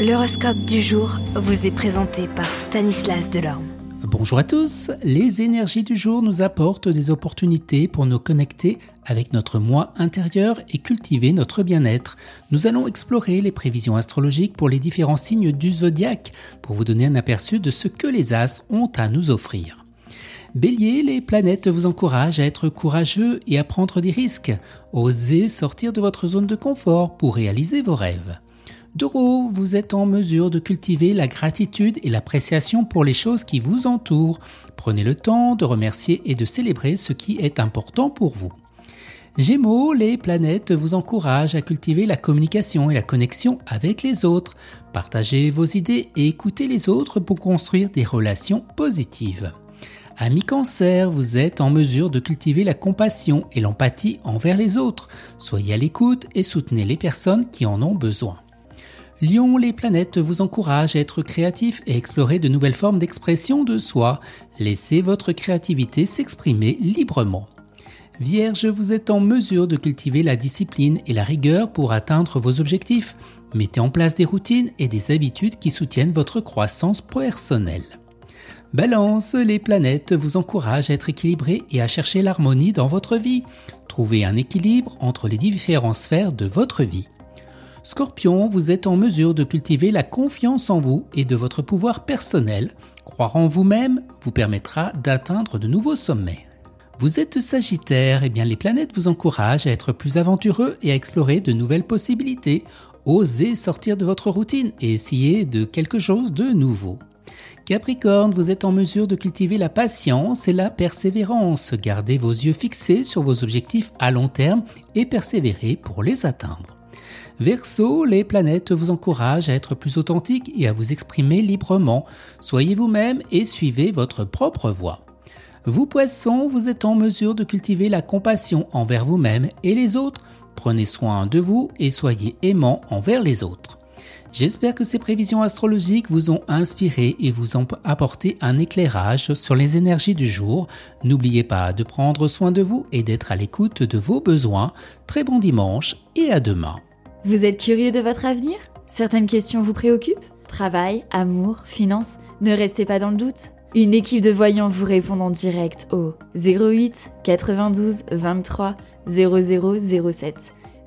L'horoscope du jour vous est présenté par Stanislas Delorme. Bonjour à tous, les énergies du jour nous apportent des opportunités pour nous connecter avec notre moi intérieur et cultiver notre bien-être. Nous allons explorer les prévisions astrologiques pour les différents signes du zodiaque pour vous donner un aperçu de ce que les astres ont à nous offrir. Bélier, les planètes vous encouragent à être courageux et à prendre des risques. Osez sortir de votre zone de confort pour réaliser vos rêves. Doro, vous êtes en mesure de cultiver la gratitude et l'appréciation pour les choses qui vous entourent. Prenez le temps de remercier et de célébrer ce qui est important pour vous. Gémeaux, les planètes vous encouragent à cultiver la communication et la connexion avec les autres. Partagez vos idées et écoutez les autres pour construire des relations positives. Ami cancer, vous êtes en mesure de cultiver la compassion et l'empathie envers les autres. Soyez à l'écoute et soutenez les personnes qui en ont besoin. Lion, les planètes vous encouragent à être créatif et explorer de nouvelles formes d'expression de soi. Laissez votre créativité s'exprimer librement. Vierge, vous êtes en mesure de cultiver la discipline et la rigueur pour atteindre vos objectifs. Mettez en place des routines et des habitudes qui soutiennent votre croissance personnelle. Balance, les planètes vous encouragent à être équilibré et à chercher l'harmonie dans votre vie. Trouvez un équilibre entre les différentes sphères de votre vie. Scorpion, vous êtes en mesure de cultiver la confiance en vous et de votre pouvoir personnel. Croire en vous-même vous permettra d'atteindre de nouveaux sommets. Vous êtes Sagittaire, et eh bien les planètes vous encouragent à être plus aventureux et à explorer de nouvelles possibilités. Osez sortir de votre routine et essayer de quelque chose de nouveau. Capricorne, vous êtes en mesure de cultiver la patience et la persévérance. Gardez vos yeux fixés sur vos objectifs à long terme et persévérez pour les atteindre. Verseau, les planètes vous encouragent à être plus authentique et à vous exprimer librement. Soyez vous-même et suivez votre propre voie. Vous poissons, vous êtes en mesure de cultiver la compassion envers vous-même et les autres. Prenez soin de vous et soyez aimant envers les autres. J'espère que ces prévisions astrologiques vous ont inspiré et vous ont apporté un éclairage sur les énergies du jour. N'oubliez pas de prendre soin de vous et d'être à l'écoute de vos besoins. Très bon dimanche et à demain. Vous êtes curieux de votre avenir? Certaines questions vous préoccupent? Travail, amour, finances Ne restez pas dans le doute. Une équipe de voyants vous répond en direct au 08 92 23 0007.